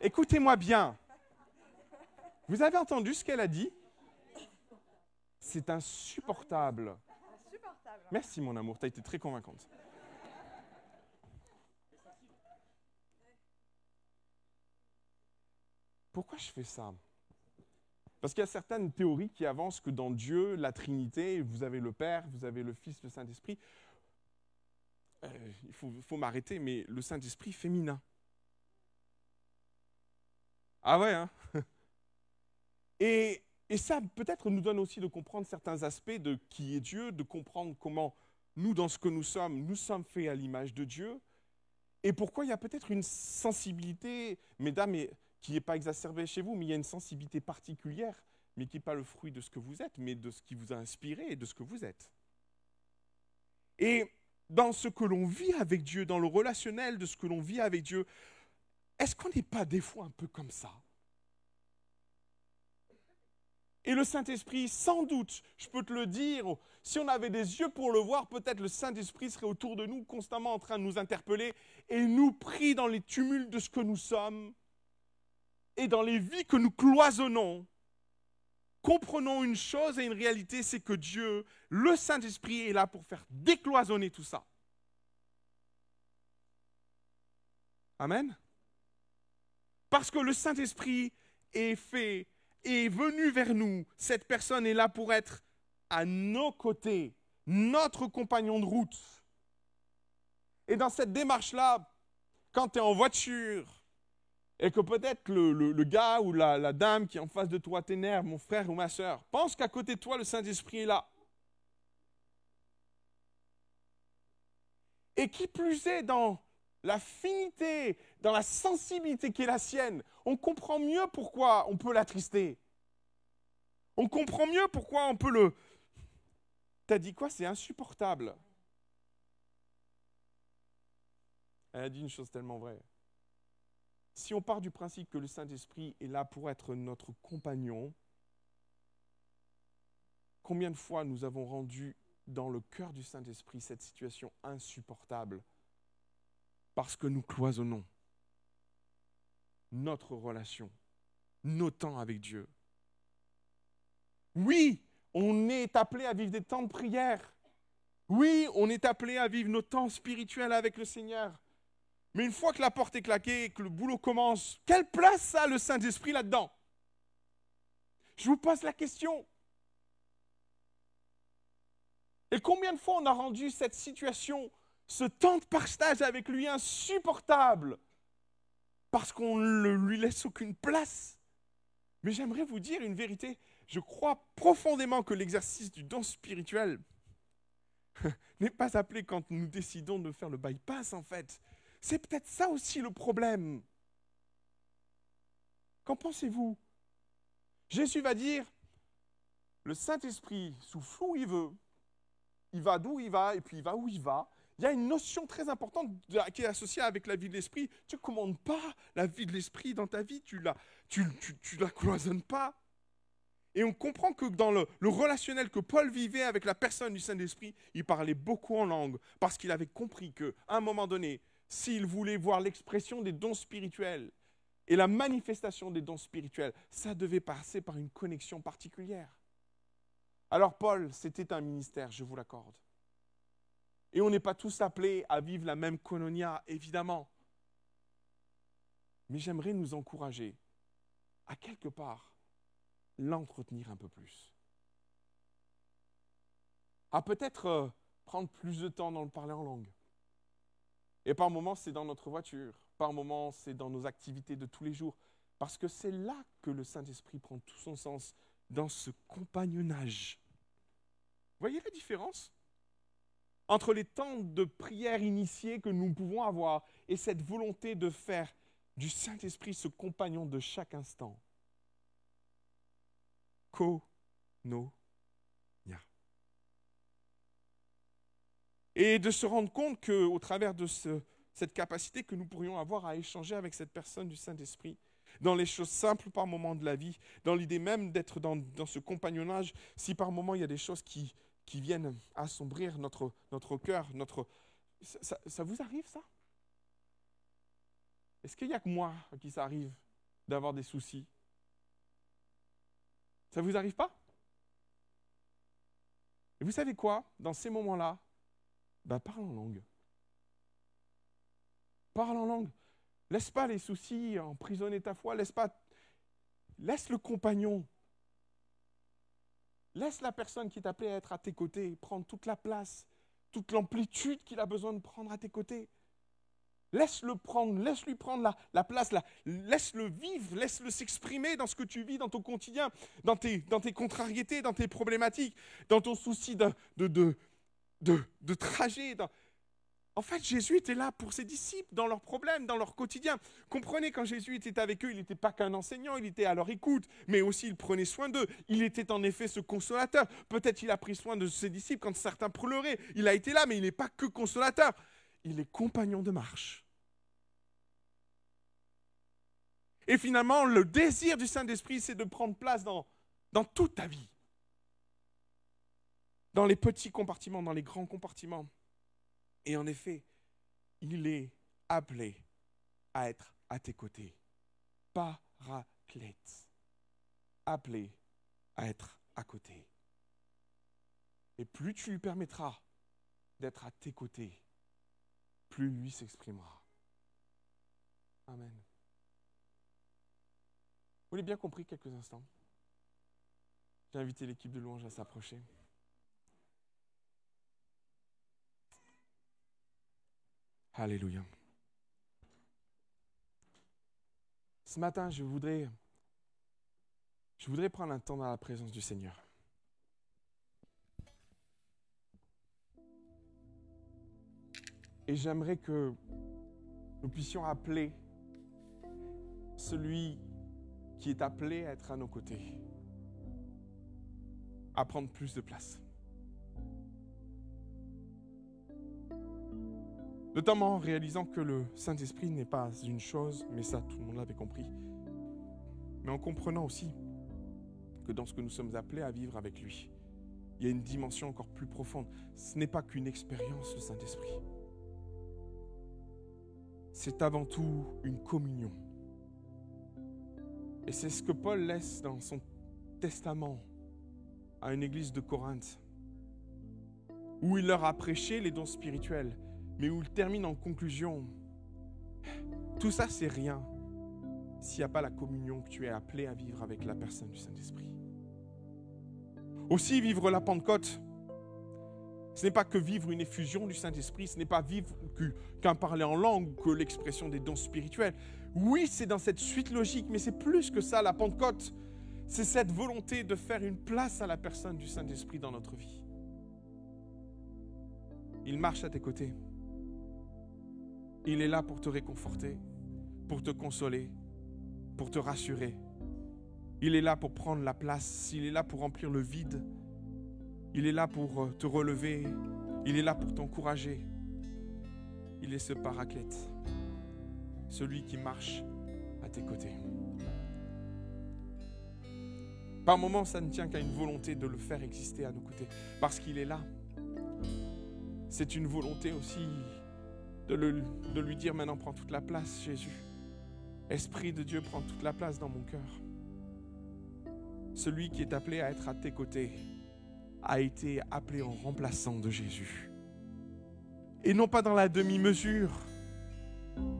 Écoutez-moi bien. Vous avez entendu ce qu'elle a dit? C'est insupportable. Insupportable. Merci, mon amour, tu as été très convaincante. Pourquoi je fais ça? Parce qu'il y a certaines théories qui avancent que dans Dieu, la Trinité, vous avez le Père, vous avez le Fils, le Saint-Esprit. euh, il faut, m'arrêter, mais le Saint-Esprit féminin. Ah ouais, hein? Et, et ça, peut-être, nous donne aussi de comprendre certains aspects de qui est Dieu, de comprendre comment nous, dans ce que nous sommes, nous sommes faits à l'image de Dieu, et pourquoi il y a peut-être une sensibilité, mesdames, qui n'est pas exacerbée chez vous, mais il y a une sensibilité particulière, mais qui n'est pas le fruit de ce que vous êtes, mais de ce qui vous a inspiré et de ce que vous êtes. Et dans ce que l'on vit avec Dieu, dans le relationnel de ce que l'on vit avec Dieu, est-ce qu'on n'est pas des fois un peu comme ça? Et le Saint-Esprit, sans doute, je peux te le dire, si on avait des yeux pour le voir, peut-être le Saint-Esprit serait autour de nous, constamment en train de nous interpeller et nous prie dans les tumultes de ce que nous sommes et dans les vies que nous cloisonnons. Comprenons une chose et une réalité, c'est que Dieu, le Saint-Esprit, est là pour faire décloisonner tout ça. Amen. Parce que le Saint-Esprit est fait, est venu vers nous. Cette personne est là pour être à nos côtés, notre compagnon de route. Et dans cette démarche-là, quand tu es en voiture, et que peut-être le, gars ou la, dame qui est en face de toi t'énerve, mon frère ou ma soeur, pense qu'à côté de toi, le Saint-Esprit est là. Et qui plus est dans la finité, dans la sensibilité qui est la sienne, on comprend mieux pourquoi on peut l'attrister. On comprend mieux pourquoi on peut le, T'as dit quoi? C'est insupportable. Elle a dit une chose tellement vraie. Si on part du principe que le Saint-Esprit est là pour être notre compagnon, combien de fois nous avons rendu dans le cœur du Saint-Esprit cette situation insupportable parce que nous cloisonnons notre relation, nos temps avec Dieu? Oui, on est appelé à vivre des temps de prière. Oui, on est appelé à vivre nos temps spirituels avec le Seigneur. Mais une fois que la porte est claquée, que le boulot commence, quelle place a le Saint-Esprit là-dedans? Je vous pose la question. Et combien de fois on a rendu cette situation, ce temps de partage avec lui insupportable? Parce qu'on ne lui laisse aucune place Mais j'aimerais vous dire une vérité je crois profondément que l'exercice du don spirituel n'est pas appelé quand nous décidons de faire le bypass, en fait. C'est peut-être ça aussi le problème. Qu'en pensez-vous? Jésus va dire, le Saint-Esprit souffle où il veut, il va d'où il va, et puis il va où il va. Il y a une notion très importante qui est associée avec la vie de l'esprit. Tu ne commandes pas la vie de l'esprit dans ta vie, tu la, la cloisonnes pas. Et on comprend que dans le, relationnel que Paul vivait avec la personne du Saint-Esprit, il parlait beaucoup en langue, parce qu'il avait compris qu'à un moment donné, s'il voulait voir l'expression des dons spirituels et la manifestation des dons spirituels, ça devait passer par une connexion particulière. Alors Paul, c'était un ministère, je vous l'accorde. Et on n'est pas tous appelés à vivre la même colonia, évidemment. Mais j'aimerais nous encourager à quelque part l'entretenir un peu plus. À peut-être euh, prendre plus de temps dans le parler en langue. Et par moments, c'est dans notre voiture. Par moments, c'est dans nos activités de tous les jours. Parce que c'est là que le Saint-Esprit prend tout son sens, dans ce compagnonnage. Voyez la différence entre les temps de prière initiés que nous pouvons avoir et cette volonté de faire du Saint-Esprit ce compagnon de chaque instant? Kononia. Et de se rendre compte qu'au travers de cette capacité que nous pourrions avoir à échanger avec cette personne du Saint-Esprit, dans les choses simples par moment de la vie, dans l'idée même d'être dans, ce compagnonnage, si par moment il y a des choses qui, viennent assombrir notre, notre cœur, notre... Ça, ça vous arrive ça? Est-ce qu'il n'y a que moi à qui ça arrive d'avoir des soucis? Ça ne vous arrive pas? Et vous savez quoi? Dans ces moments-là, bah, parle en langue. Parle en langue. Laisse pas les soucis emprisonner ta foi. Laisse pas. Laisse le compagnon. Laisse la personne qui est appelée à être à tes côtés prendre toute la place. toute l'amplitude qu'il a besoin de prendre à tes côtés. Laisse-le prendre, laisse-lui prendre la, la place, laisse-le vivre, laisse-le s'exprimer dans ce que tu vis dans ton quotidien, dans tes, dans tes contrariétés, dans tes problématiques, dans ton souci de, de, trajet. En fait, Jésus était là pour ses disciples, dans leurs problèmes, dans leur quotidien. Comprenez, quand Jésus était avec eux, il n'était pas qu'un enseignant, il était à leur écoute, mais aussi il prenait soin d'eux. Il était en effet ce consolateur. Peut-être il a pris soin de ses disciples quand certains pleuraient. Il a été là, mais il n'est pas que consolateur. Il est compagnon de marche. Et finalement, le désir du Saint-Esprit, c'est de prendre place dans, dans toute ta vie. Dans les petits compartiments, dans les grands compartiments. Et en effet, il est appelé à être à tes côtés. Paraclète. Appelé à être à côté. Et plus tu lui permettras d'être à tes côtés, plus lui s'exprimera. Amen. Vous l'avez bien compris quelques instants J'ai invité l'équipe de louange à s'approcher. Alléluia. Ce matin, je voudrais, prendre un temps dans la présence du Seigneur. Et j'aimerais que nous puissions appeler celui qui est appelé à être à nos côtés, à prendre plus de place. Notamment en réalisant que le Saint-Esprit n'est pas une chose, mais ça tout le monde l'avait compris, mais en comprenant aussi que dans ce que nous sommes appelés à vivre avec lui, il y a une dimension encore plus profonde. Ce n'est pas qu'une expérience, le Saint-Esprit. C'est avant tout une communion. Et c'est ce que Paul laisse dans son testament à une église de Corinthe, où il leur a prêché les dons spirituels, mais où il termine en conclusion. Tout ça, c'est rien s'il n'y a pas la communion que tu es appelé à vivre avec la personne du Saint-Esprit. Aussi, vivre la Pentecôte, ce n'est pas que vivre une effusion du Saint-Esprit, ce n'est pas vivre qu'un parler en langue, que l'expression des dons spirituels. Oui, c'est dans cette suite logique, mais c'est plus que ça, la Pentecôte. C'est cette volonté de faire une place à la personne du Saint-Esprit dans notre vie. Il marche à tes côtés. Il est là pour te réconforter, pour te consoler, pour te rassurer. Il est là pour prendre la place, il est là pour remplir le vide. Il est là pour te relever, il est là pour t'encourager. Il est ce paraclète celui qui marche à tes côtés. Par moments, ça ne tient qu'à une volonté de le faire exister à nos côtés, parce qu'il est là. C'est une volonté aussi de, lui dire maintenant prends toute la place, Jésus. Esprit de Dieu, prends toute la place dans mon cœur. Celui qui est appelé à être à tes côtés a été appelé en remplaçant de Jésus. Et non pas dans la demi-mesure,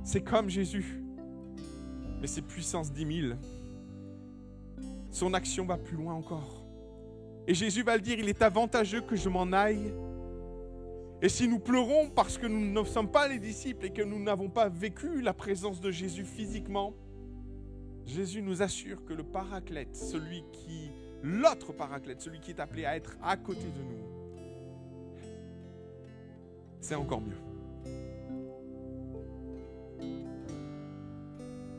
c'est comme Jésus. Mais c'est puissance 10 000. Son action va plus loin encore. Et Jésus va le dire, il est avantageux que je m'en aille. Et si nous pleurons parce que nous ne sommes pas les disciples et que nous n'avons pas vécu la présence de Jésus physiquement, Jésus nous assure que le paraclète, celui qui, l'autre paraclète, celui qui est appelé à être à côté de nous, c'est encore mieux.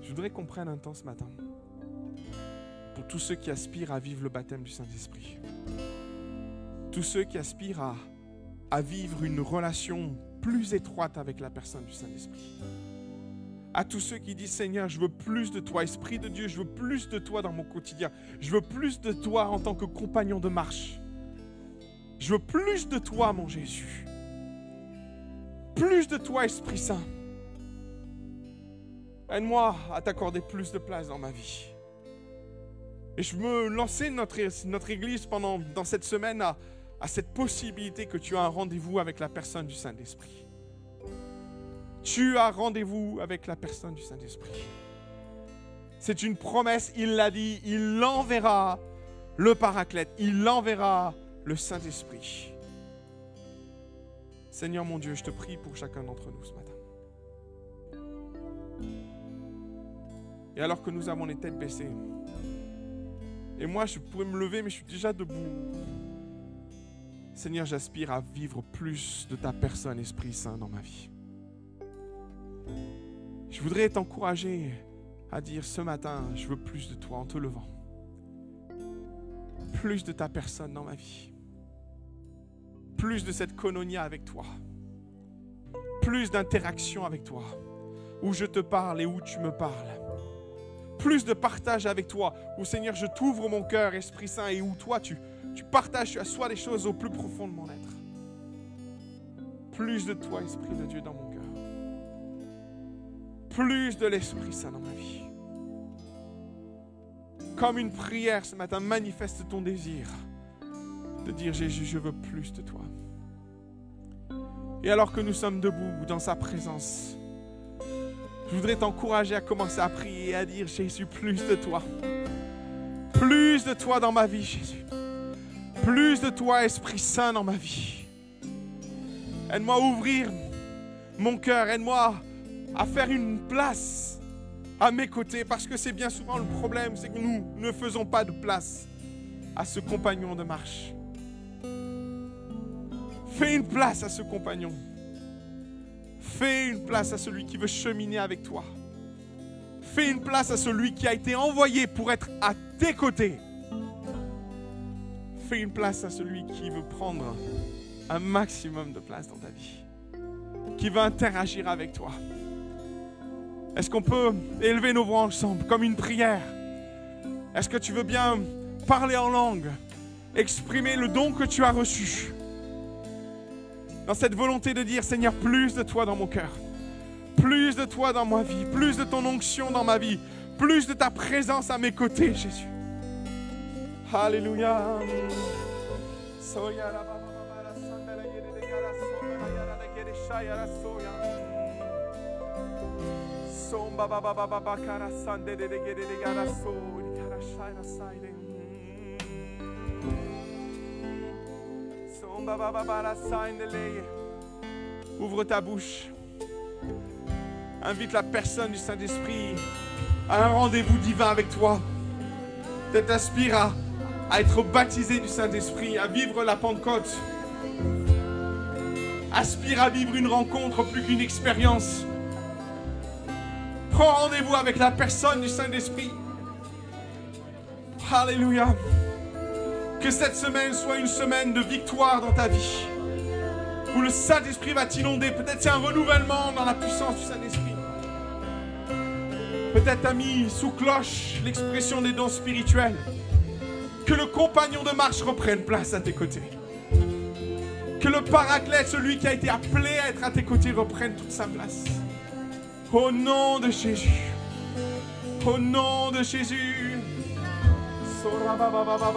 Je voudrais qu'on prenne un temps ce matin pour tous ceux qui aspirent à vivre le baptême du Saint-Esprit. Tous ceux qui aspirent à, à vivre une relation plus étroite avec la personne du Saint-Esprit. À tous ceux qui disent Seigneur, je veux plus de toi, Esprit de Dieu, je veux plus de toi dans mon quotidien. Je veux plus de toi en tant que compagnon de marche. Je veux plus de toi, mon Jésus. Plus de toi, Esprit Saint. Aide-moi à t'accorder plus de place dans ma vie. Et je veux lancer notre, notre Église pendant, dans cette semaine à, à cette possibilité que tu as un rendez-vous avec la personne du Saint-Esprit. Tu as rendez-vous avec la personne du Saint-Esprit. C'est une promesse, il l'a dit, il enverra le paraclète, il enverra le Saint-Esprit. Seigneur mon Dieu, je te prie pour chacun d'entre nous ce matin. Et alors que nous avons les têtes baissées, et moi je pourrais me lever, mais je suis déjà debout. Seigneur, j'aspire à vivre plus de ta personne, Esprit Saint, dans ma vie. Je voudrais t'encourager à dire ce matin, je veux plus de toi en te levant. Plus de ta personne dans ma vie. Plus de cette cononia avec toi. Plus d'interaction avec toi. Où je te parle et où tu me parles. Plus de partage avec toi. Où Seigneur, je t'ouvre mon cœur, Esprit Saint, et où toi, tu, tu partages, tu assois les choses au plus profond de mon être. Plus de toi, Esprit de Dieu, dans mon cœur. Plus de l'Esprit Saint dans ma vie. Comme une prière ce matin, manifeste ton désir de dire Jésus, je veux plus de toi. Et alors que nous sommes debout dans sa présence, je voudrais t'encourager à commencer à prier et à dire Jésus, plus de toi. Plus de toi dans ma vie, Jésus. Plus de toi, Esprit Saint, dans ma vie. Aide-moi à ouvrir mon cœur. Aide-moi à faire une place à mes côtés. Parce que c'est bien souvent le problème, c'est que nous ne faisons pas de place à ce compagnon de marche. Fais une place à ce compagnon. Fais une place à celui qui veut cheminer avec toi. Fais une place à celui qui a été envoyé pour être à tes côtés. Fais une place à celui qui veut prendre un maximum de place dans ta vie. Qui veut interagir avec toi. Est-ce qu'on peut élever nos voix ensemble comme une prière? Est-ce que tu veux bien parler en langue Exprimer le don que tu as reçu dans cette volonté de dire, Seigneur, plus de toi dans mon cœur, plus de toi dans ma vie, plus de ton onction dans ma vie, plus de ta présence à mes côtés, Jésus? Alléluia. Ouvre ta bouche. Invite la personne du Saint-Esprit à un rendez-vous divin avec toi. Aspire à, à être baptisé du Saint-Esprit, à vivre la Pentecôte. Aspire à vivre une rencontre plus qu'une expérience. Prends rendez-vous avec la personne du Saint-Esprit. Alléluia. Que cette semaine soit une semaine de victoire dans ta vie. Où le Saint-Esprit va t'inonder. Peut-être c'est un renouvellement dans la puissance du Saint-Esprit. Peut-être t'as mis sous cloche l'expression des dons spirituels. Que le compagnon de marche reprenne place à tes côtés. Que le paraclète, celui qui a été appelé à être à tes côtés, reprenne toute sa place. Au nom de Jésus. Au nom de Jésus. Baba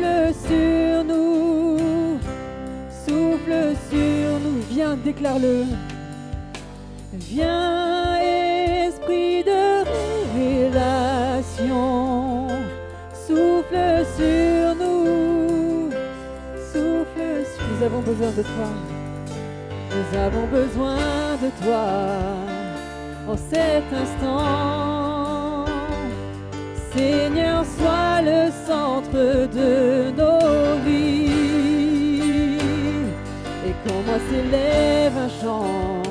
Souffle sur nous, souffle sur nous. Viens, déclare-le. Viens, esprit de révélation, souffle sur nous, souffle sur nous avons besoin de toi. Nous avons besoin de toi en cet instant. Seigneur, sois le centre de nos vies. Et qu'en moi s'élève un chant,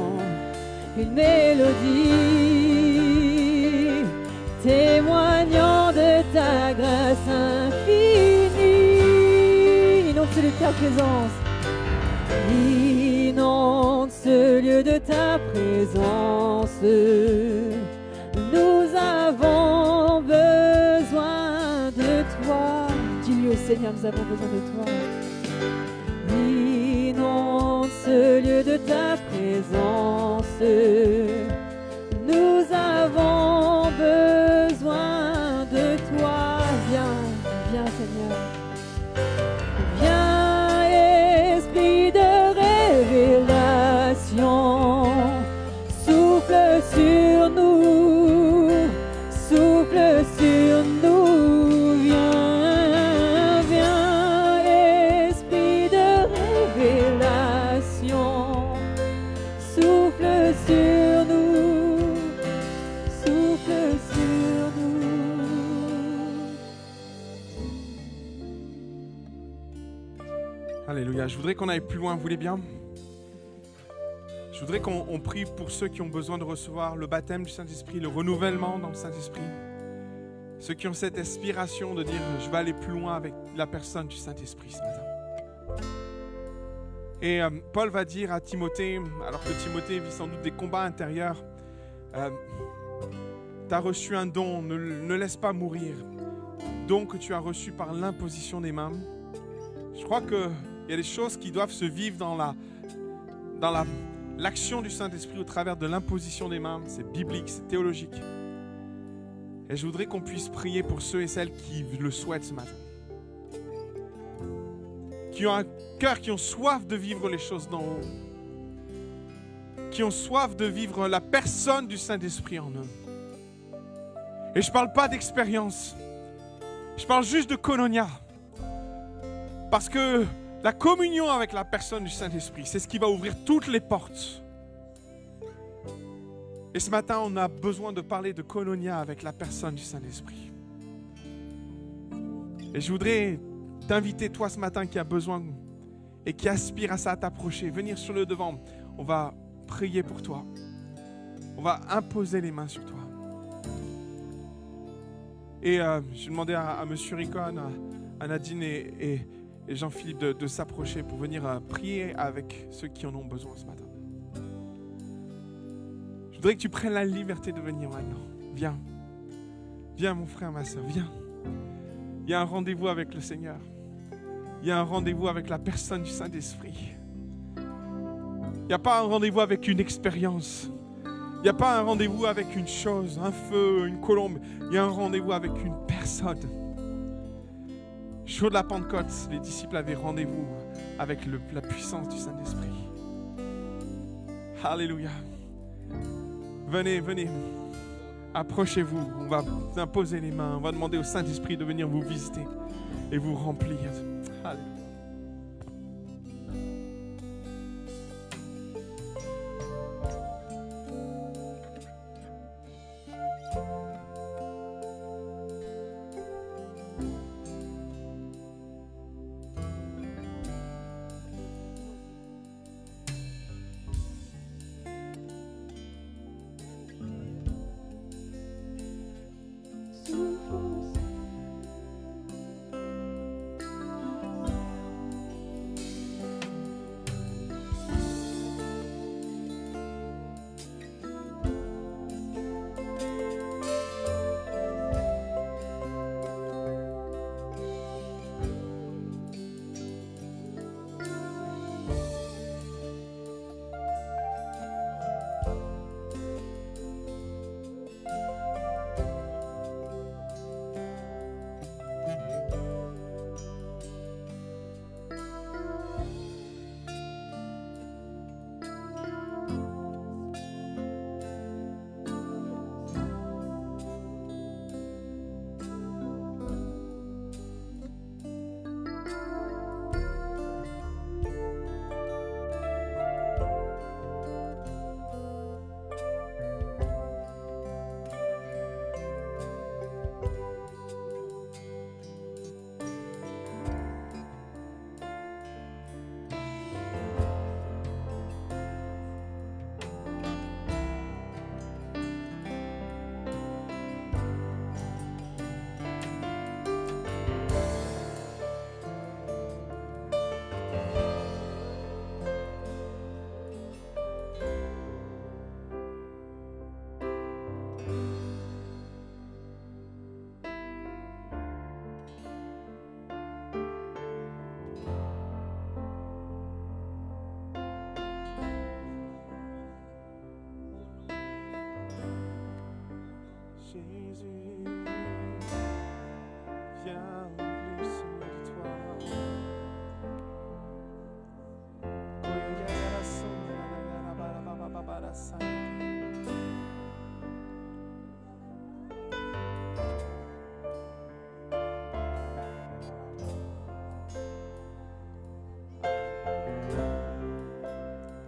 une mélodie, témoignant de ta grâce infinie. Inonde ce de ta présence. Inonde ce lieu de ta présence. Seigneur, nous avons besoin de toi. Inonde ce lieu de ta présence. Je voudrais qu'on aille plus loin, vous voulez bien? Je voudrais qu'on on prie pour ceux qui ont besoin de recevoir le baptême du Saint-Esprit, le renouvellement dans le Saint-Esprit. Ceux qui ont cette aspiration de dire je vais aller plus loin avec la personne du Saint-Esprit ce matin. Et euh, Paul va dire à Timothée, alors que Timothée vit sans doute des combats intérieurs, tu as reçu un don, ne, ne laisse pas mourir. Don que tu as reçu par l'imposition des mains. Je crois qu'il y a des choses qui doivent se vivre dans la dans la- l'action du Saint-Esprit au travers de l'imposition des mains. C'est biblique, c'est théologique. Et je voudrais qu'on puisse prier pour ceux et celles qui le souhaitent ce matin. Qui ont un cœur, qui ont soif de vivre les choses d'en haut. Qui ont soif de vivre la personne du Saint-Esprit en eux. Et je ne parle pas d'expérience. Je parle juste de koinonia. Parce que la communion avec la personne du Saint-Esprit, c'est ce qui va ouvrir toutes les portes. Et ce matin, on a besoin de parler de koinonia avec la personne du Saint-Esprit. Et je voudrais t'inviter, toi ce matin qui a besoin et qui aspire à ça, à t'approcher, venir sur le devant. On va prier pour toi. On va imposer les mains sur toi. Et euh, je demandais à, à Monsieur Ricon, à, Nadine et- et Jean-Philippe de, de s'approcher pour venir euh, prier avec ceux qui en ont besoin ce matin. Je voudrais que tu prennes la liberté de venir maintenant. Viens. Viens mon frère, ma soeur, viens. Il y a un rendez-vous avec le Seigneur. Il y a un rendez-vous avec la personne du Saint-Esprit. Il n'y a pas un rendez-vous avec une expérience. Il n'y a pas un rendez-vous avec une chose, un feu, une colombe. Il y a un rendez-vous avec une personne. Jour de la Pentecôte, les disciples avaient rendez-vous avec la puissance du Saint-Esprit. Alléluia. Venez, venez. Approchez-vous. On va imposer les mains. On va demander au Saint-Esprit de venir vous visiter et vous remplir. Alléluia.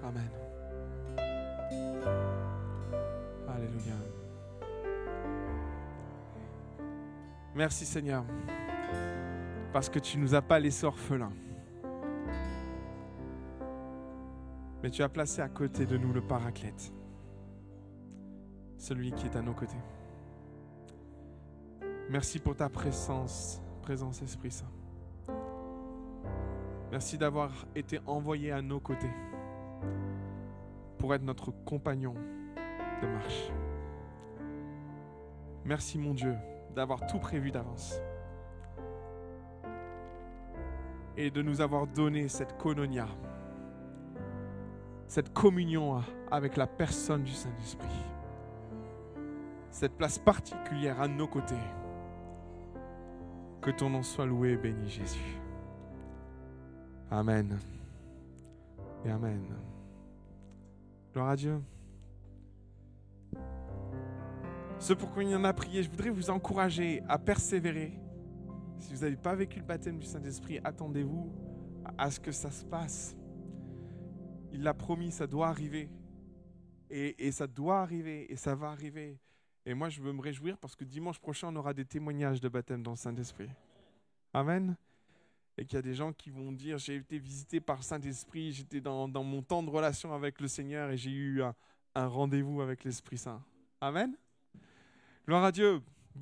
Amen. Merci Seigneur, parce que tu nous as pas laissés orphelins. Mais tu as placé à côté de nous le paraclète, celui qui est à nos côtés. Merci pour ta présence, présence Esprit Saint. Merci d'avoir été envoyé à nos côtés pour être notre compagnon de marche. Merci mon Dieu d'avoir tout prévu d'avance et de nous avoir donné cette kononia, cette communion avec la personne du Saint-Esprit, cette place particulière à nos côtés. Que ton nom soit loué et béni, Jésus. Amen. Et Amen. Gloire à Dieu. Ce pourquoi il y en a prié, je voudrais vous encourager à persévérer. Si vous n'avez pas vécu le baptême du Saint-Esprit, attendez-vous à ce que ça se passe. Il l'a promis, ça doit arriver. Et, ça doit arriver, et ça va arriver. Et moi, je veux me réjouir parce que dimanche prochain, on aura des témoignages de baptême dans le Saint-Esprit. Amen. Et qu'il y a des gens qui vont dire, j'ai été visité par le Saint-Esprit, j'étais dans, dans, mon temps de relation avec le Seigneur et j'ai eu un, un rendez-vous avec l'Esprit Saint. Amen. Gloire à Dieu.